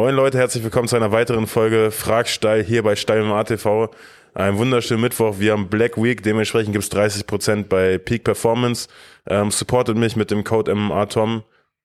Moin Leute, herzlich willkommen zu einer weiteren Folge Frag Steil hier bei Steil im ATV. Ein wunderschönen Mittwoch. Wir haben Black Week, dementsprechend gibt's 30% bei Peak Performance. Ähm, supportet mich mit dem Code MMA Tom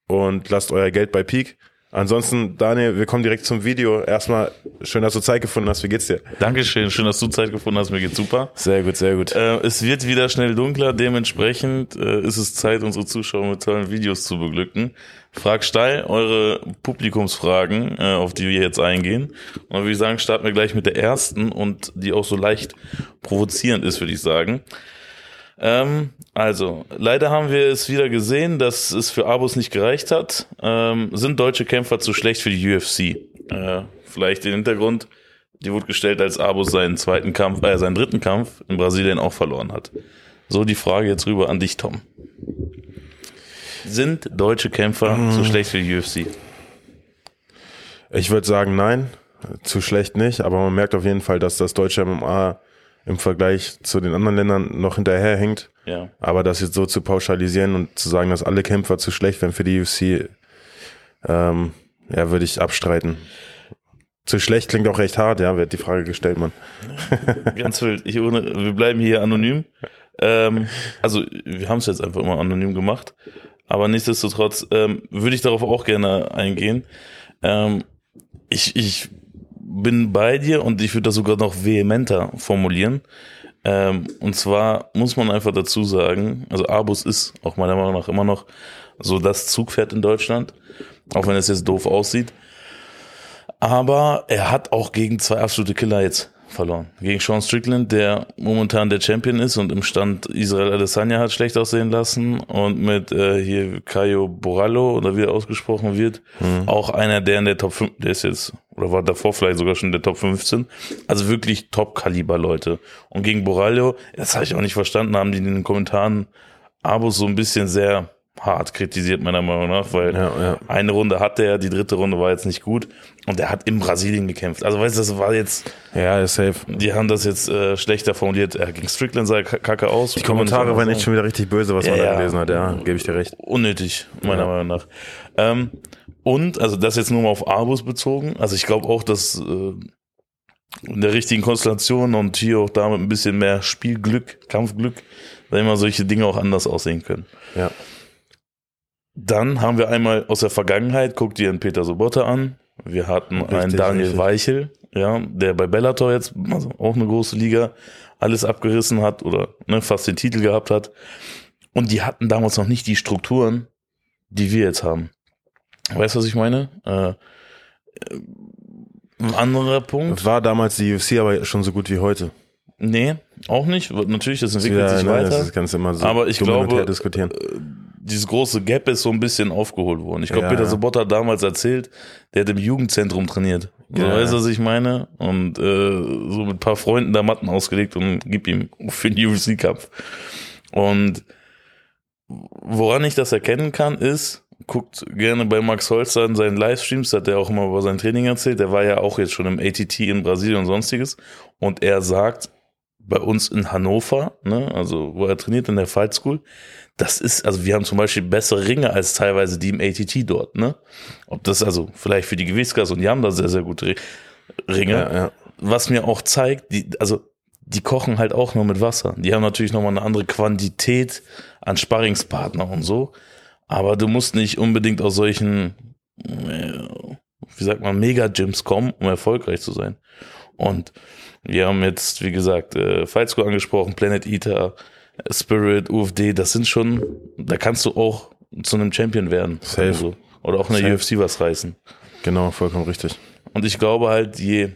und lasst euer Geld bei Peak. Ansonsten, Daniel, wir kommen direkt zum Video. Erstmal schön, dass du Zeit gefunden hast. Wie geht's dir? Dankeschön, schön, dass du Zeit gefunden hast. Mir geht's super. Sehr gut, sehr gut. Äh, es wird wieder schnell dunkler, dementsprechend äh, ist es Zeit, unsere Zuschauer mit tollen Videos zu beglücken. Frag steil eure Publikumsfragen, äh, auf die wir jetzt eingehen. Und dann würde ich sagen, starten wir gleich mit der ersten und die auch so leicht provozierend ist, würde ich sagen. Ähm, also, leider haben wir es wieder gesehen, dass es für Abos nicht gereicht hat. Ähm, sind deutsche Kämpfer zu schlecht für die UFC? Äh, vielleicht den Hintergrund, die wurde gestellt, als Abos seinen zweiten Kampf, äh, seinen dritten Kampf in Brasilien auch verloren hat. So die Frage jetzt rüber an dich, Tom. Sind deutsche Kämpfer Mhm. zu schlecht für die UFC? Ich würde sagen, nein, zu schlecht nicht, aber man merkt auf jeden Fall, dass das deutsche MMA im Vergleich zu den anderen Ländern noch hinterherhängt. Ja. Aber das jetzt so zu pauschalisieren und zu sagen, dass alle Kämpfer zu schlecht wären für die UFC, ähm, ja, würde ich abstreiten. Zu schlecht klingt auch recht hart, ja, wird die Frage gestellt, man. Ganz wild. Ich, ohne, wir bleiben hier anonym. Ähm, also wir haben es jetzt einfach immer anonym gemacht. Aber nichtsdestotrotz ähm, würde ich darauf auch gerne eingehen. Ähm, ich, ich bin bei dir und ich würde das sogar noch vehementer formulieren. Ähm, und zwar muss man einfach dazu sagen, also Abus ist auch meiner Meinung nach immer noch so das Zugpferd in Deutschland, auch wenn es jetzt doof aussieht. Aber er hat auch gegen zwei absolute Killer jetzt verloren. Gegen Sean Strickland, der momentan der Champion ist und im Stand Israel Adesanya hat schlecht aussehen lassen und mit äh, hier Caio Borallo oder wie er ausgesprochen wird, auch einer, der in der Top 5, der ist jetzt, oder war davor vielleicht sogar schon in der Top 15, also wirklich Top-Kaliber Leute. Und gegen Borallo, das habe ich auch nicht verstanden, haben die in den Kommentaren Abos so ein bisschen sehr hart kritisiert, meiner Meinung nach, weil Ja, ja. eine Runde hatte er, die dritte Runde war jetzt nicht gut und er hat in Brasilien gekämpft. Also weißt du, das war jetzt, Ja, ist safe. die haben das jetzt äh, schlechter formuliert. Er gegen Strickland sah kacke aus. Die Kommentare waren echt schon wieder richtig böse, was Ja, man da gelesen hat, ja, gebe ich dir recht. unnötig, meiner. Meinung nach. Ähm, und, also das jetzt nur mal auf Abus bezogen. Also ich glaube auch, dass äh, in der richtigen Konstellation und hier auch damit ein bisschen mehr Spielglück, Kampfglück, da immer solche Dinge auch anders aussehen können. Ja. Dann haben wir einmal aus der Vergangenheit, guck dir einen Peter Sobotta an. Wir hatten einen Richtig, Daniel richtig. Weichel, ja, der bei Bellator jetzt, also auch eine große Liga, alles abgerissen hat oder ne, fast den Titel gehabt hat. Und die hatten damals noch nicht die Strukturen, die wir jetzt haben. Weißt du, was ich meine? Äh, äh, ein anderer Punkt. War damals die UFC aber schon so gut wie heute. Nee, auch nicht. Natürlich, das entwickelt Ja, sich ne, weiter. Das kannst du immer so Aber ich glaube, diskutieren. Dieses große Gap ist so ein bisschen aufgeholt worden. Ich glaube, Ja, Peter. Sobotta hat damals erzählt, der hat im Jugendzentrum trainiert. So, Ja, weißt du, ja. was ich meine? Und äh, so mit ein paar Freunden da Matten ausgelegt und gib ihm für den UFC-Kampf. Und woran ich das erkennen kann, ist, guckt gerne bei Max Holzer in seinen Livestreams, hat er auch immer über sein Training erzählt. Der war ja auch jetzt schon im ATT in Brasilien und sonstiges. Und er sagt, bei uns in Hannover, ne, also wo er trainiert in der Fight School, das ist, also wir haben zum Beispiel bessere Ringe als teilweise die im ATT dort, ne? Ob das also vielleicht für die Gewichtsklasse und die haben da sehr, sehr gute Ri- Ringe. Ja, ja. Was mir auch zeigt, die, also die kochen halt auch nur mit Wasser. Die haben natürlich nochmal eine andere Quantität an Sparringspartner und so. Aber du musst nicht unbedingt aus solchen, äh, wie sagt man, Mega-Gyms kommen, um erfolgreich zu sein. Und wir haben jetzt, wie gesagt, äh, Fight School angesprochen, Planet Eater, Spirit, UFD, das sind schon, da kannst du auch zu einem Champion werden. Safe. Also, oder auch in der Safe. UFC was reißen. Genau, vollkommen richtig. Und ich glaube halt, je,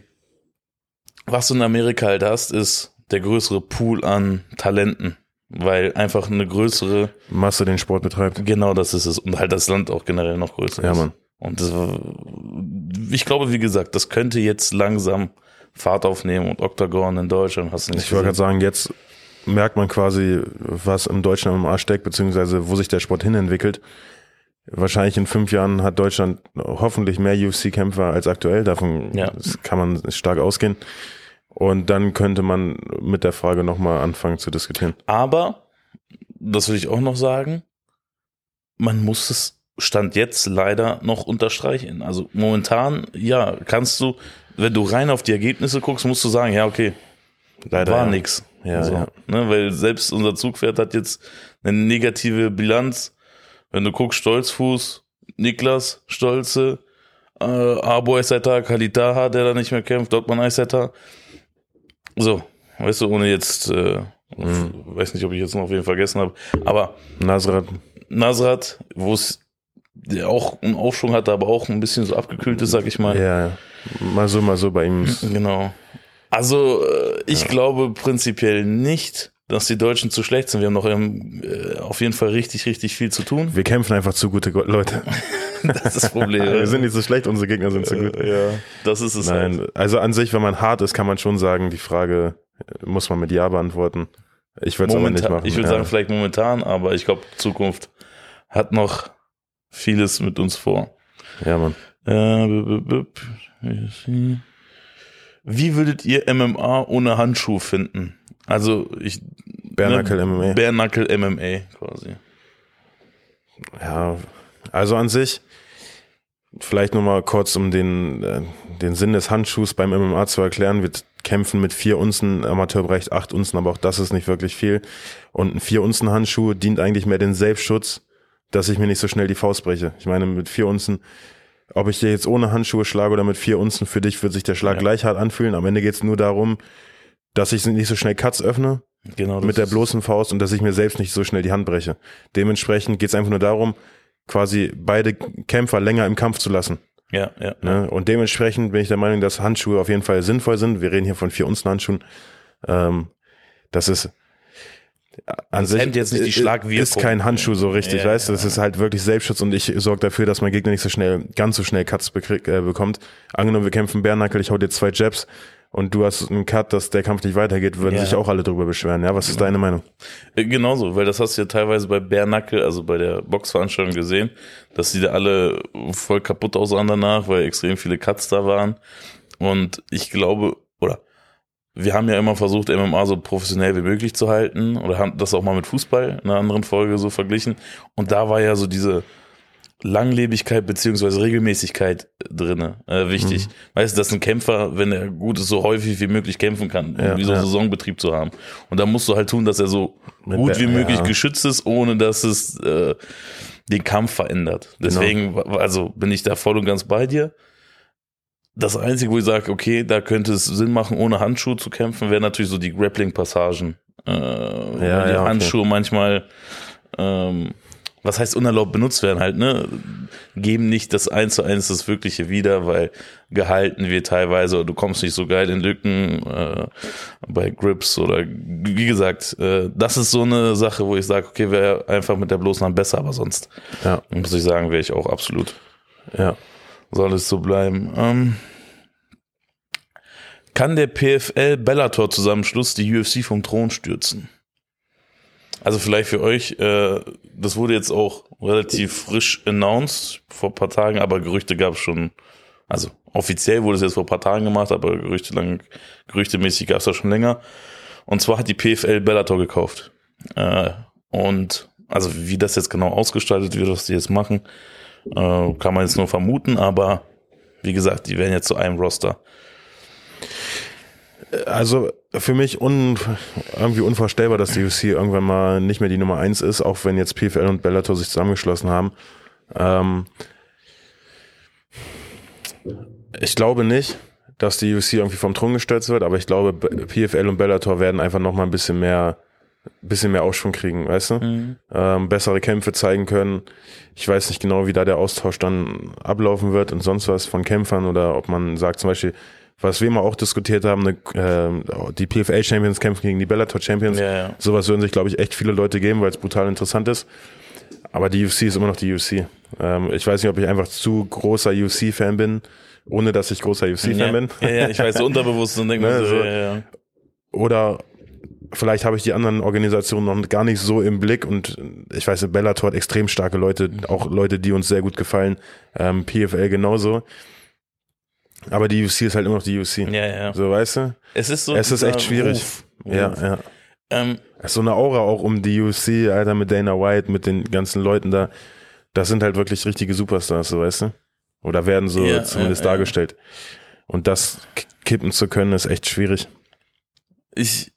was du in Amerika halt hast, ist der größere Pool an Talenten. Weil einfach eine größere, Masse den Sport betreibt. genau das ist es. Und halt das Land auch generell noch größer Ja, ist. Mann. Und das ich glaube, wie gesagt, das könnte jetzt langsam Fahrt aufnehmen und Octagon in Deutschland hast du nicht Ich wollte gerade sagen, jetzt merkt man quasi, was im deutschen MMA steckt, beziehungsweise wo sich der Sport hinentwickelt. Wahrscheinlich in fünf Jahren hat Deutschland hoffentlich mehr UFC-Kämpfer als aktuell. Davon Ja. kann man stark ausgehen. Und dann könnte man mit der Frage nochmal anfangen zu diskutieren. Aber, das will ich auch noch sagen, man muss es Stand jetzt leider noch unterstreichen. Also momentan, ja, kannst du, wenn du rein auf die Ergebnisse guckst, musst du sagen, ja, okay, Leider war ja. nix. Ja, also, ja. Ne, weil selbst unser Zugpferd hat jetzt eine negative Bilanz. Wenn du guckst, Stolzfuß, Niklas, Stolze, äh, Abo Eissetter, Kalitaha, der da nicht mehr kämpft, Dortmund Eissetter. So, weißt du, ohne jetzt, äh, Mhm. weiß nicht, ob ich jetzt noch wen vergessen habe, aber Nasrat. Nasrat, wo es der auch einen Aufschwung hatte, aber auch ein bisschen so abgekühlt ist, sag ich mal. Ja, ja. Mal so, mal so bei ihm. Genau. Also äh, ich glaube prinzipiell nicht, dass die Deutschen zu schlecht sind. Wir haben noch ähm, äh, auf jeden Fall richtig, richtig viel zu tun. Wir kämpfen einfach zu gute Leute. Das ist das Problem. Wir sind nicht so schlecht, unsere Gegner sind zu gut. ja, das ist es halt. Nein, also an sich, wenn man hart ist, kann man schon sagen, die Frage äh, muss man mit Ja beantworten. Ich würde es aber nicht machen. ich würde ja. sagen, vielleicht momentan, aber ich glaube, Zukunft hat noch vieles mit uns vor. Ja, Mann. Äh, Wie würdet ihr MMA ohne Handschuh finden? Also ich Bernackel ne, MMA. Bärnackel MMA quasi. Ja, also an sich, vielleicht nochmal kurz, um den, äh, den Sinn des Handschuhs beim MMA zu erklären. Wir kämpfen mit vier Unzen, Amateurbereich acht Unzen, aber auch das ist nicht wirklich viel. Und ein vier Unzen Handschuh dient eigentlich mehr den Selbstschutz, dass ich mir nicht so schnell die Faust breche. Ich meine, mit vier Unzen, ob ich dir jetzt ohne Handschuhe schlage oder mit vier Unzen, für dich wird sich der Schlag Ja. gleich hart anfühlen. Am Ende geht es nur darum, dass ich nicht so schnell Cuts öffne, Genau. mit der bloßen Faust und dass ich mir selbst nicht so schnell die Hand breche. Dementsprechend geht es einfach nur darum, quasi beide Kämpfer länger im Kampf zu lassen. Ja, ja. Ne? Und dementsprechend bin ich der Meinung, dass Handschuhe auf jeden Fall sinnvoll sind. Wir reden hier von vier Unzen Handschuhen. Ähm, das ist an Das hemmt jetzt nicht die ist- Schlagwirkung. Ist kein Handschuh so richtig, Ja, weißt du? ja. Das ist halt wirklich Selbstschutz und ich sorge dafür, dass mein Gegner nicht so schnell, ganz so schnell Cuts bekrieg, äh, bekommt. Angenommen, wir kämpfen Bärnackel, ich hau dir zwei Jabs und du hast einen Cut, dass der Kampf nicht weitergeht, würden Ja. sich auch alle drüber beschweren. Ja, was ist deine Meinung? Äh, Genauso, weil das hast du ja teilweise bei Bärnackel, also bei der Boxveranstaltung gesehen, dass die da alle voll kaputt aussahen danach, weil extrem viele Cuts da waren. Und ich glaube, wir haben ja immer versucht, MMA so professionell wie möglich zu halten oder haben das auch mal mit Fußball in einer anderen Folge so verglichen. Und da war ja so diese Langlebigkeit beziehungsweise Regelmäßigkeit drinne äh, wichtig. Mhm. Weißt du, dass ein Kämpfer, wenn er gut ist, so häufig wie möglich kämpfen kann, um Ja, so einen ja. Saisonbetrieb zu haben. Und da musst du halt tun, dass er so Mit gut wie möglich ja. geschützt ist, ohne dass es äh, den Kampf verändert. Genau. Deswegen, also bin ich da voll und ganz bei dir. Das Einzige, wo ich sage, okay, da könnte es Sinn machen, ohne Handschuhe zu kämpfen, wäre natürlich so die Grappling-Passagen. Äh, weil die ja, okay. Handschuhe manchmal, ähm, was heißt unerlaubt benutzt werden halt, ne? Geben nicht das eins zu eins das Wirkliche wieder, weil gehalten wird teilweise, oder du kommst nicht so geil in Lücken äh, bei Grips oder wie gesagt, äh, das ist so eine Sache, wo ich sage, okay, wäre einfach mit der bloßen Hand besser, aber sonst Ja, muss ich sagen, wäre ich auch absolut ja. Soll es so bleiben. Ähm, kann der PFL Bellator Zusammenschluss die UFC vom Thron stürzen? Also vielleicht für euch, äh, das wurde jetzt auch relativ frisch announced vor ein paar Tagen, aber Gerüchte gab es schon, also offiziell wurde es jetzt vor ein paar Tagen gemacht, aber Gerüchte lang, gerüchtemäßig gab es das schon länger. Und zwar hat die PFL Bellator gekauft. Äh, und also wie das jetzt genau ausgestaltet wird, was die jetzt machen, äh, kann man jetzt nur vermuten, aber wie gesagt, die werden jetzt zu einem Roster. Also für mich un, irgendwie unvorstellbar, dass die UFC irgendwann mal nicht mehr die Nummer eins ist, auch wenn jetzt PFL und Bellator sich zusammengeschlossen haben. Ähm, ich glaube nicht, dass die UFC irgendwie vom Thron gestürzt wird, aber ich glaube, PFL und Bellator werden einfach noch mal ein bisschen mehr, bisschen mehr Aufschwung kriegen, weißt du? Ähm, bessere Kämpfe zeigen können. Ich weiß nicht genau, wie da der Austausch dann ablaufen wird und sonst was von Kämpfern oder ob man sagt zum Beispiel, was wir mal auch diskutiert haben, eine, ähm, die PFL Champions kämpfen gegen die Bellator Champions. Ja, ja. Sowas würden sich, glaube ich, echt viele Leute geben, weil es brutal interessant ist. Aber die UFC ist immer noch die UFC. Ähm, ich weiß nicht, ob ich einfach zu großer UFC-Fan bin, ohne dass ich großer UFC-Fan ja, bin. ja, ja, ich weiß, so unterbewusst und denke Ne, so- ja, ja. Oder vielleicht habe ich die anderen Organisationen noch gar nicht so im Blick und ich weiß, Bellator hat extrem starke Leute, auch Leute, die uns sehr gut gefallen. Ähm, PFL genauso. Aber die UFC ist halt immer noch die UFC. ja, ja. So, weißt du? Es ist so. Es ist echt schwierig. Ruf. Ja, Ruf. ja. Ähm, Es ist so eine Aura auch um die UFC, Alter, mit Dana White, mit den ganzen Leuten da. das sind halt wirklich richtige Superstars, so weißt du? Oder werden so Ja, zumindest ja, ja. dargestellt. Und das kippen zu können, ist echt schwierig. Ich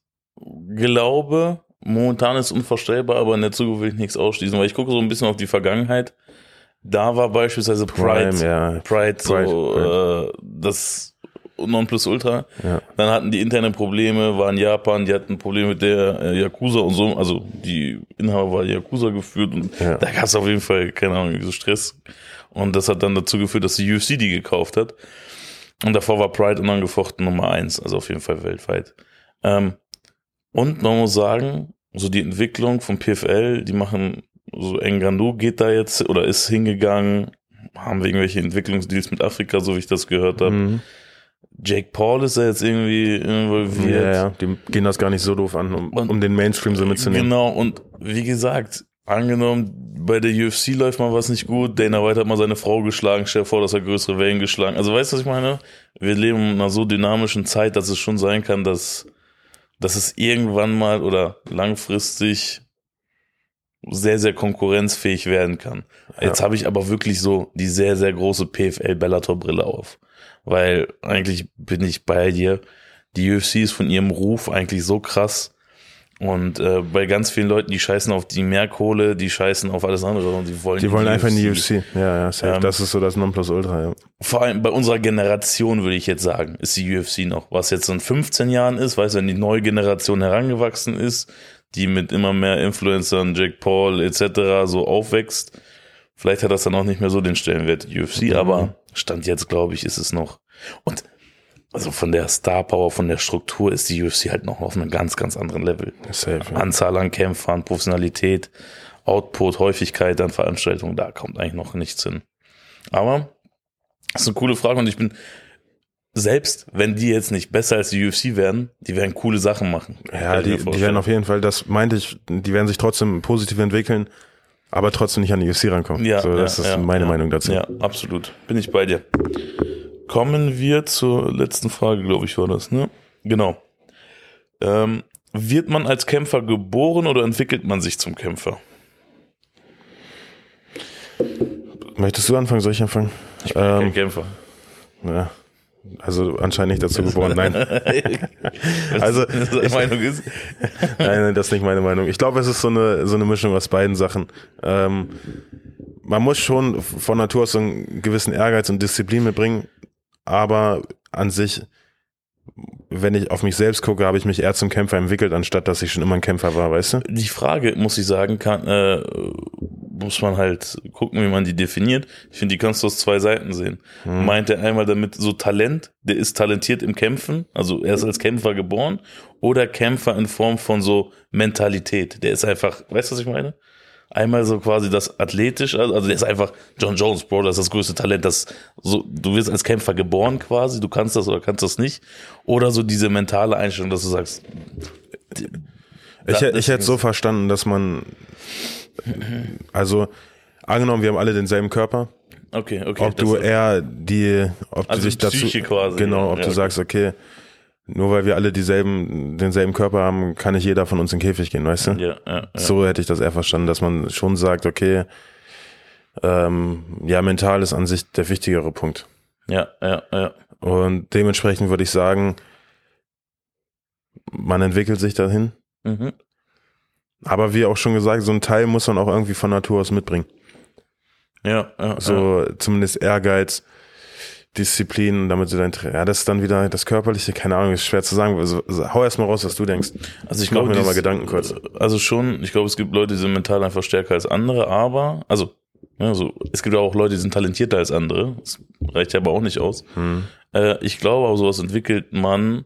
glaube, momentan ist unvorstellbar, aber in der Zukunft will ich nichts ausschließen, weil ich gucke so ein bisschen auf die Vergangenheit. Da war beispielsweise Pride, Prime, ja. Pride, so Pride, Äh, das Nonplusultra. Ja. Dann hatten die interne Probleme, waren Japan, die hatten Probleme mit der äh, Yakuza und so, also die Inhaber war Yakuza geführt und Ja. da gab es auf jeden Fall, keine Ahnung, so Stress. Und das hat dann dazu geführt, dass die UFC die gekauft hat. Und davor war Pride unangefochten Nummer eins, also auf jeden Fall weltweit. Ähm, und man muss sagen, so die Entwicklung vom PFL, die machen, so Engano geht da jetzt oder ist hingegangen, haben wir irgendwelche Entwicklungsdeals mit Afrika, so wie ich das gehört habe. Mhm. Jake Paul ist da jetzt irgendwie involviert. Ja, ja, die gehen das gar nicht so doof an, um, Und- um den Mainstream so mitzunehmen. Genau, und wie gesagt, angenommen, bei der UFC läuft mal was nicht gut, Dana White hat mal seine Frau geschlagen, stell dir vor, dass er größere Wellen geschlagen. Also weißt du, was ich meine? Wir leben in einer so dynamischen Zeit, dass es schon sein kann, dass, dass es irgendwann mal oder langfristig sehr, sehr konkurrenzfähig werden kann. Jetzt habe ich aber wirklich so die sehr, sehr große PFL-Bellator-Brille auf. Weil eigentlich bin ich bei dir. Die UFC ist von ihrem Ruf eigentlich so krass. Und äh, bei ganz vielen Leuten, die scheißen auf die Mehrkohle, die scheißen auf alles andere und die wollen Die wollen einfach in die UFC. Ja, ja, safe. Ähm, das ist so das Nonplusultra, ja. Vor allem bei unserer Generation, würde ich jetzt sagen, ist die UFC noch. Was jetzt in 15 Jahren ist, weißt du, wenn die neue Generation herangewachsen ist, die mit immer mehr Influencern, Jack Paul etc. so aufwächst, vielleicht hat das dann auch nicht mehr so den Stellenwert die UFC, Mhm. aber Stand jetzt, glaube ich, ist es noch. Und also von der Star Power, von der Struktur ist die UFC halt noch auf einem ganz, ganz anderen Level. Safe, ja. Anzahl an Kämpfern, Professionalität, Output, Häufigkeit an Veranstaltungen, da kommt eigentlich noch nichts hin. Aber das ist eine coole Frage und ich bin selbst, wenn die jetzt nicht besser als die UFC werden, die werden coole Sachen machen. Ja, die, die werden auf jeden Fall, das meinte ich, die werden sich trotzdem positiv entwickeln, aber trotzdem nicht an die UFC rankommen. ja, so, das ja, ist ja, meine ja. Meinung dazu. Ja, absolut. Bin ich bei dir. Kommen wir zur letzten Frage, glaube ich, war das, ne? Genau. Ähm, wird man als Kämpfer geboren oder entwickelt man sich zum Kämpfer? Möchtest du anfangen? Soll ich anfangen? Ich bin kein Ähm, Kämpfer. ja. Also anscheinend nicht dazu geboren. Nein, Also, deine Meinung ist. nein, nein, das ist nicht meine Meinung. Ich glaube, es ist so eine, so eine Mischung aus beiden Sachen. Ähm, man muss schon von Natur aus so einen gewissen Ehrgeiz und Disziplin mitbringen, aber an sich, wenn ich auf mich selbst gucke, habe ich mich eher zum Kämpfer entwickelt, anstatt dass ich schon immer ein Kämpfer war, weißt du? Die Frage, muss ich sagen, kann, äh, muss man halt gucken, wie man die definiert. Ich finde, die kannst du aus zwei Seiten sehen. Meint er einmal damit so Talent, der ist talentiert im Kämpfen, also er ist als Kämpfer geboren, oder Kämpfer in Form von so Mentalität. Der ist einfach, weißt du, was ich meine? Einmal so quasi das athletisch, also also der ist einfach John Jones, Bro, das ist das größte Talent, das so, du wirst als Kämpfer geboren quasi, du kannst das oder kannst das nicht. Oder so diese mentale Einstellung, dass du sagst, Ich, Da- ich hätte so verstanden, dass man, also angenommen, wir haben alle denselben Körper, okay, okay. ob du eher die, ob Also du dich dazu, Psyche quasi, genau, ob Ja, du okay. sagst, okay, nur weil wir alle dieselben, denselben Körper haben, kann nicht jeder von uns in den Käfig gehen, weißt du? Ja, ja, ja. So hätte ich das eher verstanden, dass man schon sagt, okay, ähm, ja, mental ist an sich der wichtigere Punkt. Ja, ja, ja. Und dementsprechend würde ich sagen, man entwickelt sich dahin. Mhm. Aber wie auch schon gesagt, so ein Teil muss man auch irgendwie von Natur aus mitbringen. Ja, ja. So zumindest Ehrgeiz, Disziplin, damit du dein, Tra- ja, das ist dann wieder das Körperliche, keine Ahnung, ist schwer zu sagen. Also, also, hau erst mal raus, was du denkst. Also ich Mach glaube, mir noch mal dies- Gedanken kurz. Also schon, ich glaube, es gibt Leute, die sind mental einfach stärker als andere, aber, also, ja, so, es gibt auch Leute, die sind talentierter als andere. Das reicht ja aber auch nicht aus. Hm. Äh, ich glaube, aber sowas entwickelt man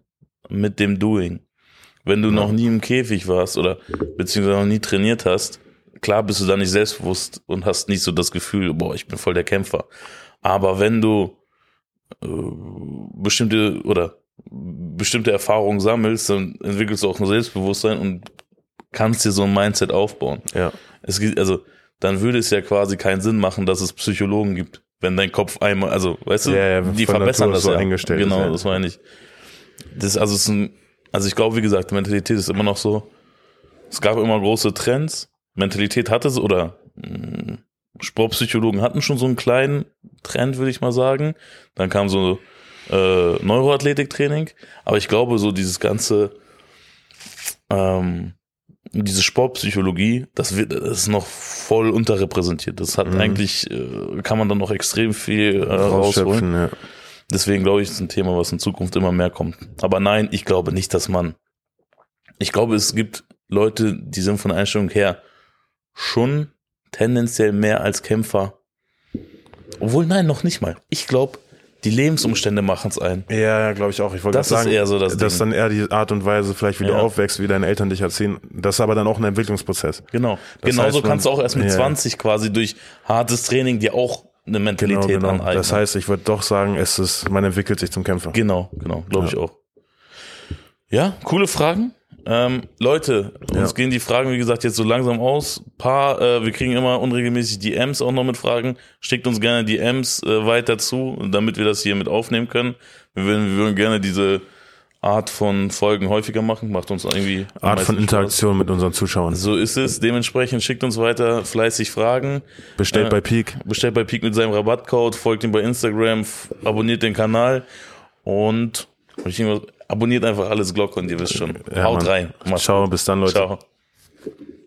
mit dem Doing. Wenn du noch nie im Käfig warst oder beziehungsweise noch nie trainiert hast, klar bist du da nicht selbstbewusst und hast nicht so das Gefühl, boah, ich bin voll der Kämpfer. Aber wenn du äh, bestimmte oder bestimmte Erfahrungen sammelst, dann entwickelst du auch ein Selbstbewusstsein und kannst dir so ein Mindset aufbauen. Ja. Es gibt, also, dann würde es ja quasi keinen Sinn machen, dass es Psychologen gibt, wenn dein Kopf einmal, also, weißt du, Ja, ja, die verbessern Natur das so ja. eingestellt ist, Genau, ja. das meine ich. Das ist, also, es ist ein, also ich glaube, wie gesagt, Mentalität ist immer noch so, es gab immer große Trends, Mentalität hatte es oder, mh, Sportpsychologen hatten schon so einen kleinen Trend, würde ich mal sagen. Dann kam so äh, Neuroathletiktraining. Aber ich glaube, so dieses ganze, ähm, diese Sportpsychologie, das wird, das ist noch voll unterrepräsentiert. Das hat Mhm. eigentlich, äh, kann man dann noch extrem viel äh, rausholen. Rausschöpfen, ja. Deswegen glaube ich, ist ein Thema, was in Zukunft immer mehr kommt. Aber nein, ich glaube nicht, dass man. Ich glaube, es gibt Leute, die sind von der Einstellung her schon tendenziell mehr als Kämpfer. Obwohl, nein, noch nicht mal. Ich glaube, die Lebensumstände machen es ein. Ja, glaube ich auch. Ich wollte Das sagen, eher so das das ist Ding. dann eher die Art und Weise, vielleicht wie du Ja. aufwächst, wie deine Eltern dich erziehen. Das ist aber dann auch ein Entwicklungsprozess. Genau. Das Genauso heißt, kannst du auch erst mit Ja. 20 quasi durch hartes Training dir auch eine Mentalität aneignen. Genau, Das heißt, ich würde doch sagen, es ist, man entwickelt sich zum Kämpfer. Genau, genau, glaube Ja. ich auch. Ja, coole Fragen. Ähm, Leute, uns Ja. gehen die Fragen, wie gesagt, jetzt so langsam aus. Paar, äh, wir kriegen immer unregelmäßig DMs auch noch mit Fragen. Schickt uns gerne DMs äh, weiter zu, damit wir das hier mit aufnehmen können. Wir würden, wir würden gerne diese Art von Folgen häufiger machen. Macht uns irgendwie Art von meisten Spaß. Interaktion mit unseren Zuschauern. So ist es. Dementsprechend schickt uns weiter fleißig Fragen. Bestellt Äh, bei Peak. Bestellt bei Peak mit seinem Rabattcode, folgt ihm bei Instagram, abonniert den Kanal und hab ich irgendwas- abonniert einfach alles Glocke und ihr wisst schon. Ja, Haut Mann. rein. Macht's Ciao, bis dann, Leute. Ciao.